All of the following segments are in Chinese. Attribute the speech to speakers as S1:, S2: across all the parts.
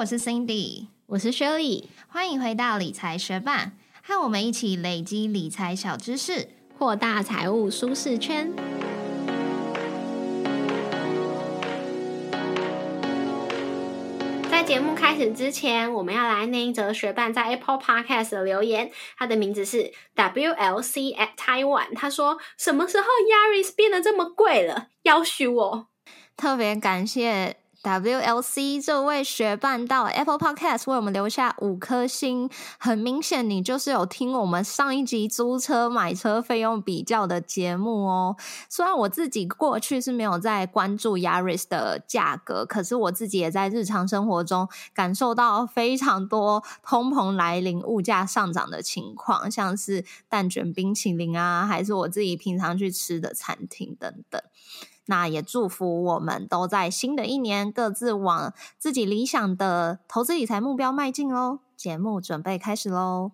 S1: 我是 Cindy，
S2: 我是 Shirley，
S1: 欢迎回到理财学霸，和我们一起累积理财小知识，
S2: 扩大财务舒适圈。在节目开始之前，我们要来念一则学伴在 Apple Podcast 的留言，他的名字是 WLC at Taiwan，他说：“什么时候 Yaris 变得这么贵了？要许我。”
S1: 特别感谢。WLC 这位学伴到 Apple Podcast 为我们留下五颗星，很明显你就是有听我们上一集租车买车费用比较的节目哦。虽然我自己过去是没有在关注 Yaris 的价格，可是我自己也在日常生活中感受到非常多通膨来临、物价上涨的情况，像是蛋卷冰淇淋啊，还是我自己平常去吃的餐厅等等。那也祝福我们都在新的一年各自往自己理想的投资理财目标迈进喽！节目准备开始喽！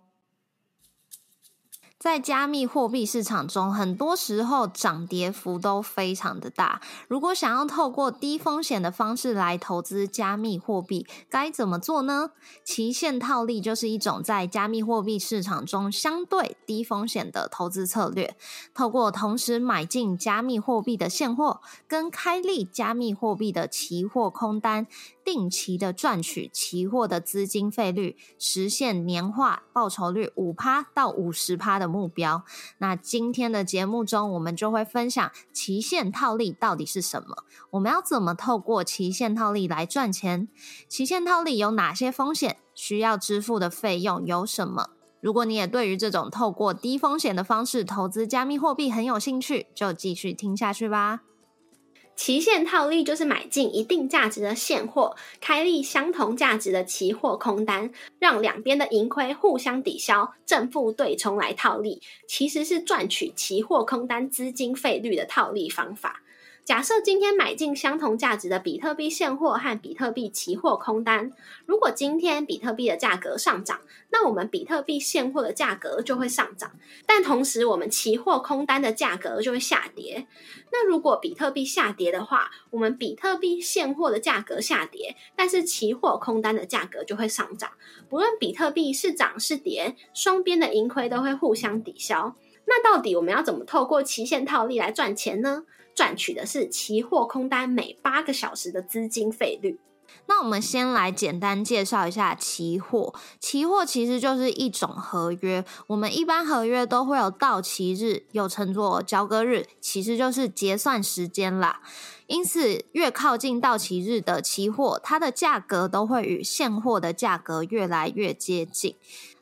S1: 在加密货币市场中，很多时候涨跌幅都非常的大。如果想要透过低风险的方式来投资加密货币，该怎么做呢？期限套利就是一种在加密货币市场中相对低风险的投资策略。透过同时买进加密货币的现货，跟开立加密货币的期货空单。定期的赚取期货的资金费率，实现年化报酬率五趴到五十趴的目标。那今天的节目中，我们就会分享期限套利到底是什么？我们要怎么透过期限套利来赚钱？期限套利有哪些风险？需要支付的费用有什么？如果你也对于这种透过低风险的方式投资加密货币很有兴趣，就继续听下去吧。
S2: 期限套利就是买进一定价值的现货，开立相同价值的期货空单，让两边的盈亏互相抵消，正负对冲来套利，其实是赚取期货空单资金费率的套利方法。假设今天买进相同价值的比特币现货和比特币期货空单，如果今天比特币的价格上涨，那我们比特币现货的价格就会上涨，但同时我们期货空单的价格就会下跌。那如果比特币下跌的话，我们比特币现货的价格下跌，但是期货空单的价格就会上涨。不论比特币是涨是跌，双边的盈亏都会互相抵消。那到底我们要怎么透过期限套利来赚钱呢？赚取的是期货空单每八个小时的资金费率。
S1: 那我们先来简单介绍一下期货。期货其实就是一种合约，我们一般合约都会有到期日，又称作交割日，其实就是结算时间啦。因此，越靠近到期日的期货，它的价格都会与现货的价格越来越接近。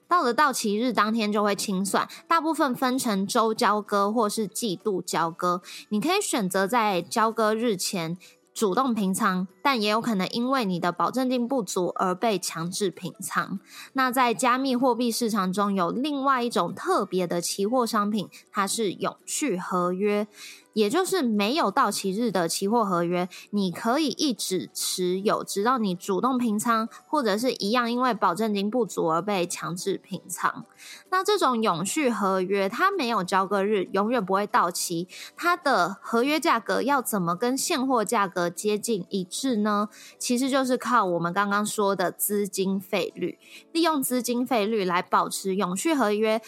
S1: 到了到期日当天就会清算，大部分分成周交割或是季度交割。你可以选择在交割日前主动平仓，但也有可能因为你的保证金不足而被强制平仓。那在加密货币市场中有另外一种特别的期货商品，它是永续合约。也就是没有到期日的期货合约，你可以一直持有，直到你主动平仓，或者是一样因为保证金不足而被强制平仓。那这种永续合约，它没有交割日，永远不会到期。它的合约价格要怎么跟现货价格接近一致呢？其实就是靠我们刚刚说的资金费率，利用资金费率来保持永续合约。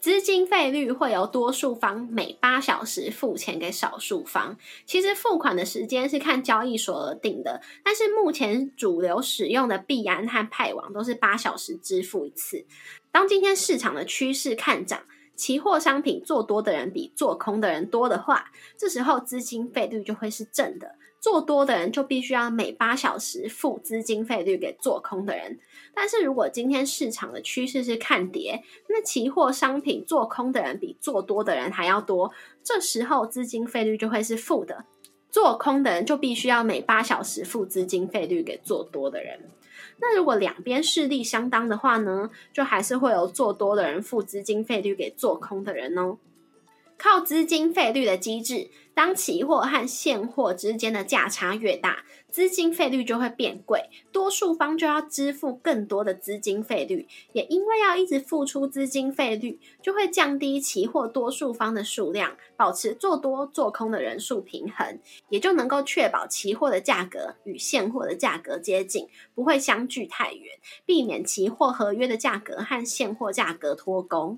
S2: 资金费率会由多数方每八小时付钱给少数方。其实付款的时间是看交易所而定的，但是目前主流使用的币安和派网都是八小时支付一次。当今天市场的趋势看涨，期货商品做多的人比做空的人多的话，这时候资金费率就会是正的。做多的人就必须要每八小时付资金费率给做空的人，但是如果今天市场的趋势是看跌，那期货商品做空的人比做多的人还要多，这时候资金费率就会是负的，做空的人就必须要每八小时付资金费率给做多的人。那如果两边势力相当的话呢，就还是会有做多的人付资金费率给做空的人哦。靠资金费率的机制，当期货和现货之间的价差越大，资金费率就会变贵，多数方就要支付更多的资金费率。也因为要一直付出资金费率，就会降低期货多数方的数量，保持做多做空的人数平衡，也就能够确保期货的价格与现货的价格接近，不会相距太远，避免期货合约的价格和现货价格脱钩。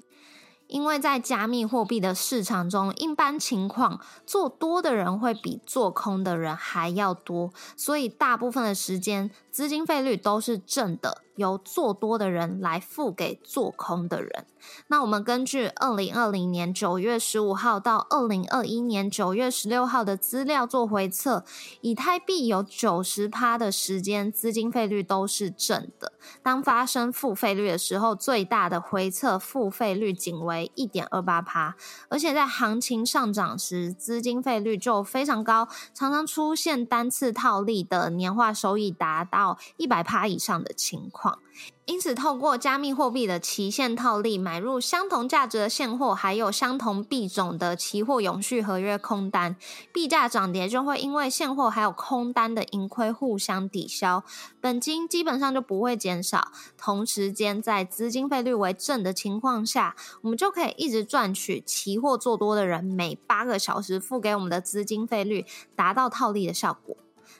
S1: 因为在加密货币的市场中，一般情况做多的人会比做空的人还要多，所以大部分的时间资金费率都是正的。由做多的人来付给做空的人。那我们根据二零二零年九月十五号到二零二一年九月十六号的资料做回测，以太币有九十趴的时间资金费率都是正的。当发生负费率的时候，最大的回测负费率仅为一点二八趴，而且在行情上涨时，资金费率就非常高，常常出现单次套利的年化收益达到到一百趴以上的情况。因此，透过加密货币的期限套利买入相同价值的现货，还有相同币种的期货永续合约空单，币价涨跌就会因为现货还有空单的盈亏互相抵消，本金基本上就不会减少。同时间，在资金费率为正的情况下，我们就可以一直赚取期货做多的人每八个小时付给我们的资金费率，达到套利的效果。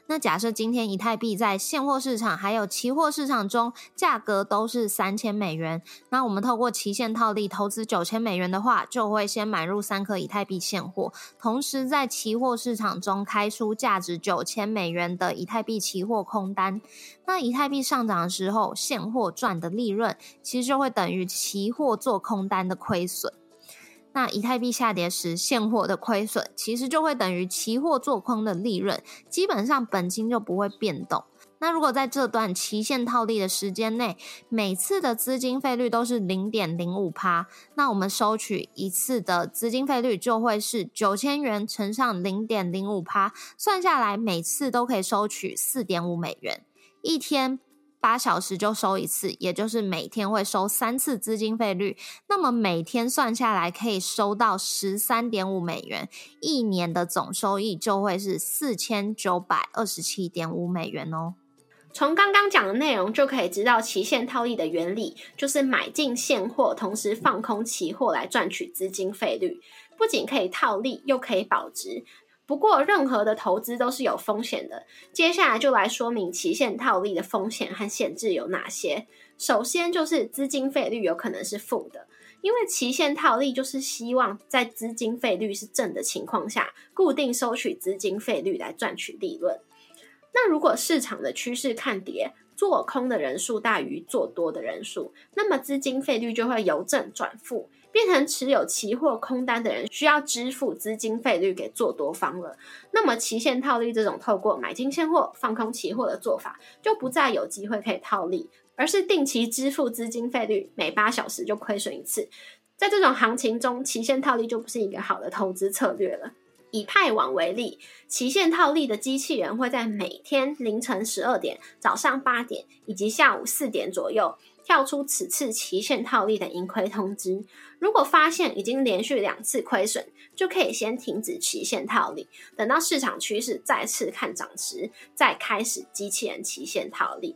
S1: 那假设今天以太币在现货市场还有期货市场中价格都是三千美元，那我们透过期限套利投资九千美元的话，就会先买入三颗以太币现货，同时在期货市场中开出价值九千美元的以太币期货空单。那以太币上涨的时候，现货赚的利润其实就会等于期货做空单的亏损。那以太币下跌时，现货的亏损其实就会等于期货做空的利润，基本上本金就不会变动。那如果在这段期限套利的时间内，每次的资金费率都是零点零五趴，那我们收取一次的资金费率就会是九千元乘上零点零五趴，算下来每次都可以收取四点五美元，一天。八小时就收一次，也就是每天会收三次资金费率。那么每天算下来可以收到十三点五美元，一年的总收益就会是四千九百二十七点五美元哦。
S2: 从刚刚讲的内容就可以知道，期限套利的原理就是买进现货，同时放空期货来赚取资金费率，不仅可以套利，又可以保值。不过，任何的投资都是有风险的。接下来就来说明期限套利的风险和限制有哪些。首先就是资金费率有可能是负的，因为期限套利就是希望在资金费率是正的情况下，固定收取资金费率来赚取利润。那如果市场的趋势看跌，做空的人数大于做多的人数，那么资金费率就会由正转负。变成持有期货空单的人需要支付资金费率给做多方了，那么期限套利这种透过买进现货放空期货的做法就不再有机会可以套利，而是定期支付资金费率，每八小时就亏损一次。在这种行情中，期限套利就不是一个好的投资策略了。以派网为例，期限套利的机器人会在每天凌晨十二点、早上八点以及下午四点左右。跳出此次期限套利的盈亏通知，如果发现已经连续两次亏损，就可以先停止期限套利，等到市场趋势再次看涨时，再开始机器人期限套利。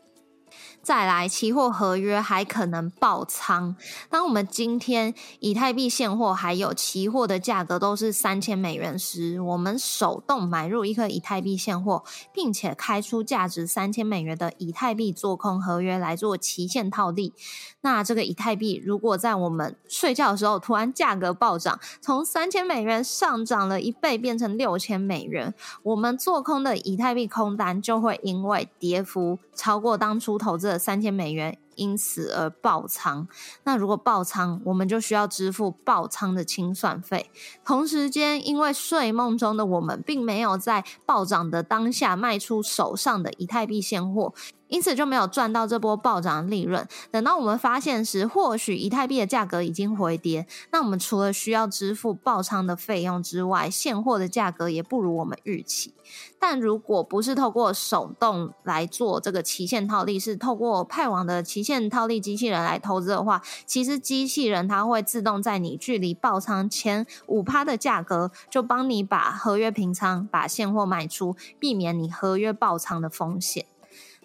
S1: 再来，期货合约还可能爆仓。当我们今天以太币现货还有期货的价格都是三千美元时，我们手动买入一颗以太币现货，并且开出价值三千美元的以太币做空合约来做期限套利。那这个以太币如果在我们睡觉的时候突然价格暴涨，从三千美元上涨了一倍变成六千美元，我们做空的以太币空单就会因为跌幅超过当初投资。三千美元因此而爆仓，那如果爆仓，我们就需要支付爆仓的清算费。同时间，因为睡梦中的我们并没有在暴涨的当下卖出手上的以太币现货，因此就没有赚到这波暴涨利润。等到我们发现时，或许以太币的价格已经回跌，那我们除了需要支付爆仓的费用之外，现货的价格也不如我们预期。但如果不是透过手动来做这个期限套利，是透过派网的期限套利机器人来投资的话，其实机器人它会自动在你距离爆仓前五趴的价格，就帮你把合约平仓，把现货卖出，避免你合约爆仓的风险。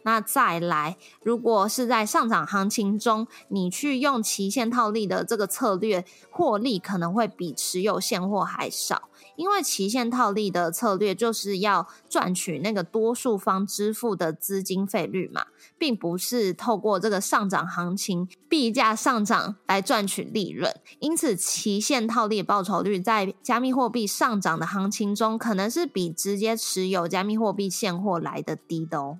S1: 那再来，如果是在上涨行情中，你去用期限套利的这个策略，获利可能会比持有现货还少。因为期限套利的策略就是要赚取那个多数方支付的资金费率嘛，并不是透过这个上涨行情币价上涨来赚取利润。因此，期限套利报酬率在加密货币上涨的行情中，可能是比直接持有加密货币现货来的低的哦。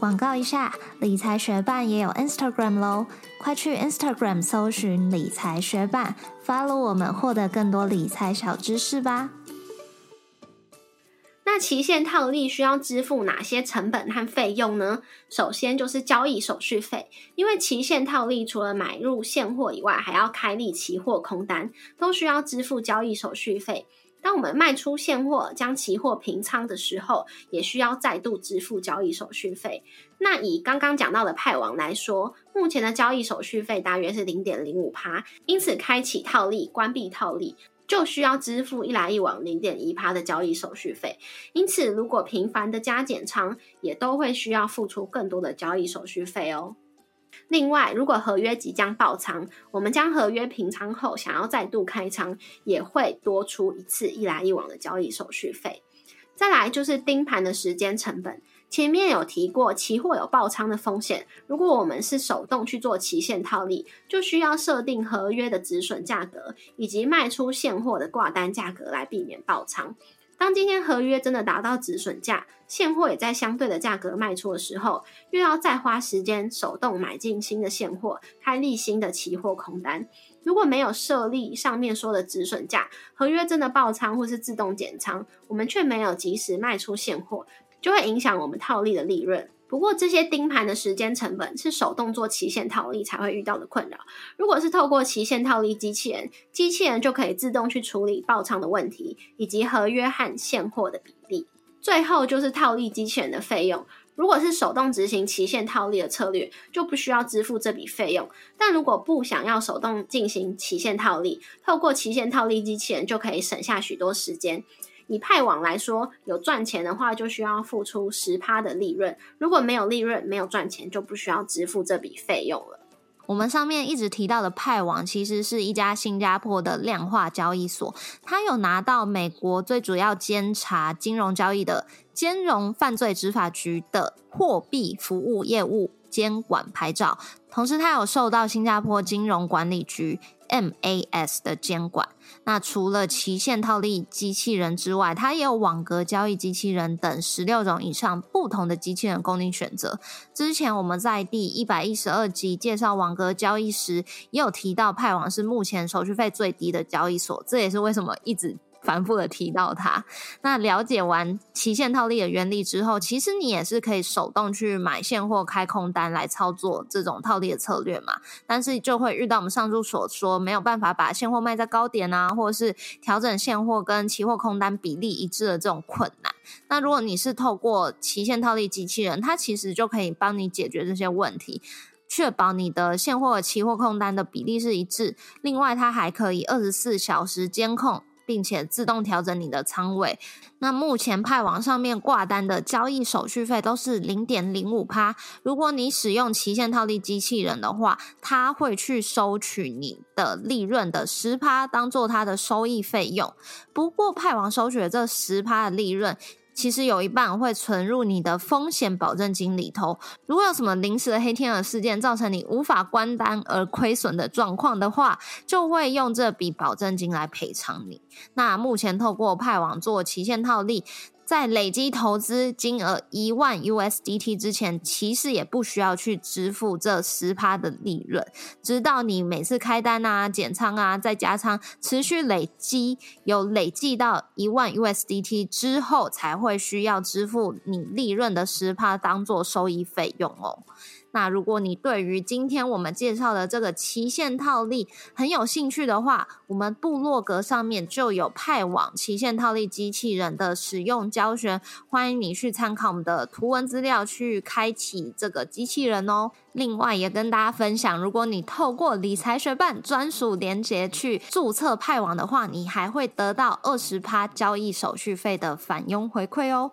S1: 广告一下，理财学办也有 Instagram 喽，快去 Instagram 搜寻理财学办，follow 我们，获得更多理财小知识吧。
S2: 那期限套利需要支付哪些成本和费用呢？首先就是交易手续费，因为期限套利除了买入现货以外，还要开立期货空单，都需要支付交易手续费。当我们卖出现货，将期货平仓的时候，也需要再度支付交易手续费。那以刚刚讲到的派网来说，目前的交易手续费大约是零点零五趴，因此开启套利、关闭套利就需要支付一来一往零点一趴的交易手续费。因此，如果频繁的加减仓，也都会需要付出更多的交易手续费哦。另外，如果合约即将爆仓，我们将合约平仓后，想要再度开仓，也会多出一次一来一往的交易手续费。再来就是盯盘的时间成本，前面有提过，期货有爆仓的风险。如果我们是手动去做期限套利，就需要设定合约的止损价格，以及卖出现货的挂单价格来避免爆仓。当今天合约真的达到止损价，现货也在相对的价格卖出的时候，又要再花时间手动买进新的现货，开立新的期货空单。如果没有设立上面说的止损价，合约真的爆仓或是自动减仓，我们却没有及时卖出现货，就会影响我们套利的利润。不过，这些盯盘的时间成本是手动做期限套利才会遇到的困扰。如果是透过期限套利机器人，机器人就可以自动去处理爆仓的问题，以及合约和现货的比例。最后就是套利机器人的费用。如果是手动执行期限套利的策略，就不需要支付这笔费用。但如果不想要手动进行期限套利，透过期限套利机器人就可以省下许多时间。以派网来说，有赚钱的话，就需要付出十趴的利润；如果没有利润、没有赚钱，就不需要支付这笔费用了。
S1: 我们上面一直提到的派网，其实是一家新加坡的量化交易所，它有拿到美国最主要监察金融交易的金融犯罪执法局的货币服务业务监管牌照，同时它有受到新加坡金融管理局。MAS 的监管，那除了期限套利机器人之外，它也有网格交易机器人等十六种以上不同的机器人供您选择。之前我们在第一百一十二集介绍网格交易时，也有提到派网是目前手续费最低的交易所，这也是为什么一直。反复的提到它，那了解完期限套利的原理之后，其实你也是可以手动去买现货开空单来操作这种套利的策略嘛。但是就会遇到我们上述所说没有办法把现货卖在高点啊，或者是调整现货跟期货空单比例一致的这种困难。那如果你是透过期限套利机器人，它其实就可以帮你解决这些问题，确保你的现货、期货空单的比例是一致。另外，它还可以二十四小时监控。并且自动调整你的仓位。那目前派网上面挂单的交易手续费都是零点零五趴。如果你使用期限套利机器人的话，它会去收取你的利润的十趴，当做它的收益费用。不过派网收取的这十趴的利润。其实有一半会存入你的风险保证金里头。如果有什么临时的黑天鹅事件造成你无法关单而亏损的状况的话，就会用这笔保证金来赔偿你。那目前透过派网做期限套利。在累积投资金额一万 USDT 之前，其实也不需要去支付这十趴的利润，直到你每次开单啊、减仓啊、再加仓，持续累积有累计到一万 USDT 之后，才会需要支付你利润的十趴当做收益费用哦。那如果你对于今天我们介绍的这个期限套利很有兴趣的话，我们部落格上面就有派往期限套利机器人的使用教学，欢迎你去参考我们的图文资料去开启这个机器人哦。另外也跟大家分享，如果你透过理财学办专属连接去注册派网的话，你还会得到二十趴交易手续费的返佣回馈哦。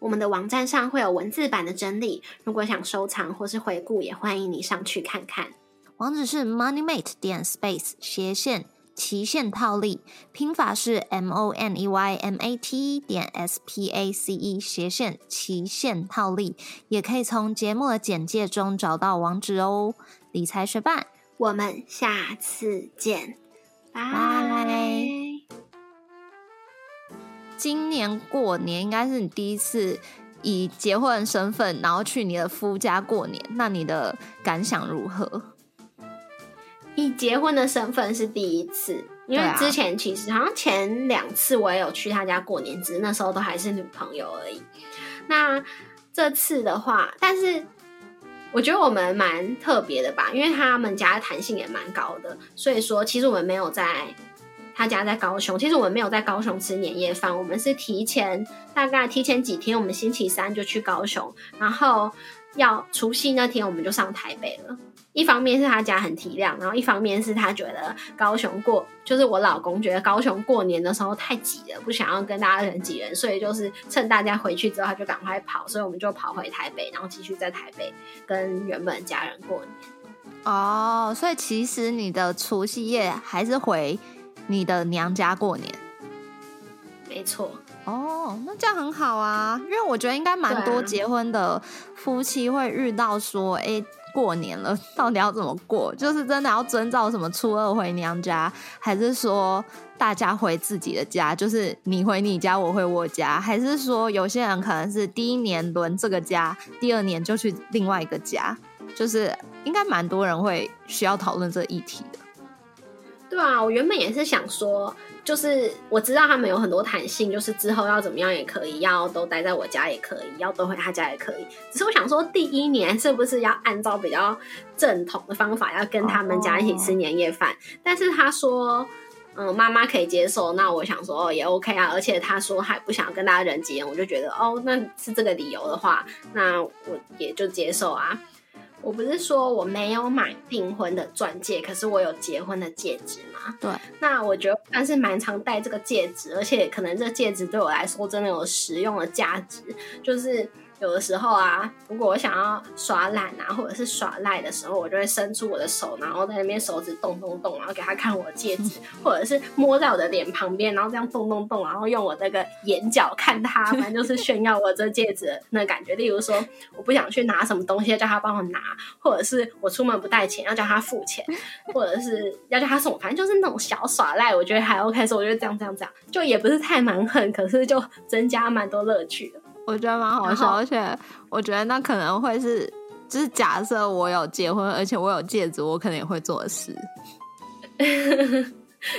S2: 我们的网站上会有文字版的整理，如果想收藏或是回顾，也欢迎你上去看看。
S1: 网址是 moneymate 点 space 斜线期限套利，拼法是 m o n e y m a t 点 s p a c e 斜线期限套利，也可以从节目的简介中找到网址哦。理财学伴，
S2: 我们下次见，
S1: 拜。今年过年应该是你第一次以结婚身份，然后去你的夫家过年，那你的感想如何？
S2: 以结婚的身份是第一次，因为之前其实好像前两次我也有去他家过年，只是那时候都还是女朋友而已。那这次的话，但是我觉得我们蛮特别的吧，因为他们家弹性也蛮高的，所以说其实我们没有在。他家在高雄，其实我们没有在高雄吃年夜饭，我们是提前大概提前几天，我们星期三就去高雄，然后要除夕那天我们就上台北了。一方面是他家很体谅，然后一方面是他觉得高雄过，就是我老公觉得高雄过年的时候太挤了，不想要跟大家人挤人，所以就是趁大家回去之后，他就赶快跑，所以我们就跑回台北，然后继续在台北跟原本家人过年。
S1: 哦，所以其实你的除夕夜还是回。你的娘家过年，
S2: 没错
S1: 哦，那这样很好啊，因为我觉得应该蛮多结婚的夫妻会遇到说，哎，过年了，到底要怎么过？就是真的要遵照什么初二回娘家，还是说大家回自己的家？就是你回你家，我回我家，还是说有些人可能是第一年轮这个家，第二年就去另外一个家？就是应该蛮多人会需要讨论这议题的。
S2: 对啊，我原本也是想说，就是我知道他们有很多弹性，就是之后要怎么样也可以，要都待在我家也可以，要都回他家也可以。只是我想说，第一年是不是要按照比较正统的方法，要跟他们家一起吃年夜饭？但是他说，嗯，妈妈可以接受，那我想说也 OK 啊。而且他说还不想跟大家人挤人，我就觉得哦，那是这个理由的话，那我也就接受啊。我不是说我没有买订婚的钻戒，可是我有结婚的戒指嘛？
S1: 对，
S2: 那我觉得但是蛮常戴这个戒指，而且可能这戒指对我来说真的有实用的价值，就是。有的时候啊，如果我想要耍懒啊，或者是耍赖的时候，我就会伸出我的手，然后在那边手指动动动，然后给他看我的戒指，或者是摸在我的脸旁边，然后这样动动动，然后用我那个眼角看他，反正就是炫耀我这戒指那感觉。例如说，我不想去拿什么东西，叫他帮我拿，或者是我出门不带钱，要叫他付钱，或者是要叫他送，反正就是那种小耍赖，我觉得还 OK。所以我觉得这样这样这样，就也不是太蛮横，可是就增加蛮多乐趣的。
S1: 我觉得蛮好笑，而且我觉得那可能会是，就是假设我有结婚，而且我有戒指，我可能也会做的事。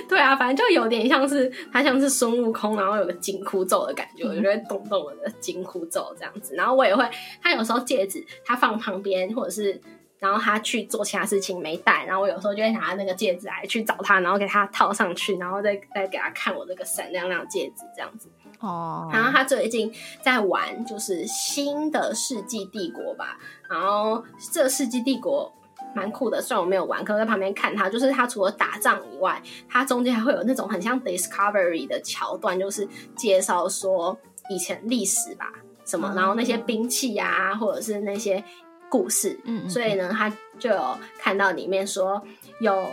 S2: 对啊，反正就有点像是他像是孙悟空，然后有个紧箍咒的感觉，我就会动动我的紧箍咒这样子。然后我也会，他有时候戒指他放旁边，或者是然后他去做其他事情没戴，然后我有时候就会拿那个戒指来去找他，然后给他套上去，然后再再给他看我这个闪亮亮戒指这样子。
S1: 哦，
S2: 然后他最近在玩就是新的世纪帝国吧，然后这世纪帝国蛮酷的，虽然我没有玩，可我在旁边看他，就是他除了打仗以外，他中间还会有那种很像 Discovery 的桥段，就是介绍说以前历史吧。什么，然后那些兵器啊，或者是那些故事，
S1: 嗯，
S2: 所以呢，他就有看到里面说有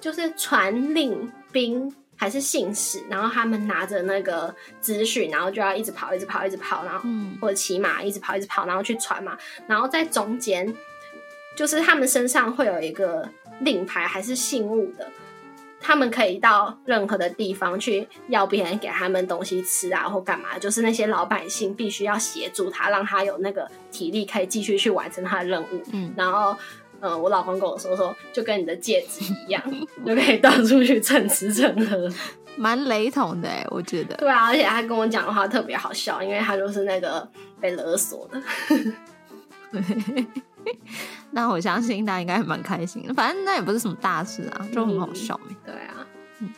S2: 就是传令兵还是信使，然后他们拿着那个资讯，然后就要一直跑，一直跑，一直跑，然后
S1: 嗯
S2: 或者骑马一直跑，一直跑，然后去传嘛，然后在中间就是他们身上会有一个令牌还是信物的。他们可以到任何的地方去要别人给他们东西吃啊，或干嘛，就是那些老百姓必须要协助他，让他有那个体力可以继续去完成他的任务。
S1: 嗯，
S2: 然后，呃，我老公跟我说说，就跟你的戒指一样，就可以到处去蹭吃蹭喝。
S1: 蛮雷同的哎，我觉得。
S2: 对啊，而且他跟我讲的话特别好笑，因为他就是那个被勒索的。
S1: 那我相信他应该蛮开心的，反正那也不是什么大事啊，就很好笑欸
S2: 对啊，
S1: 嗯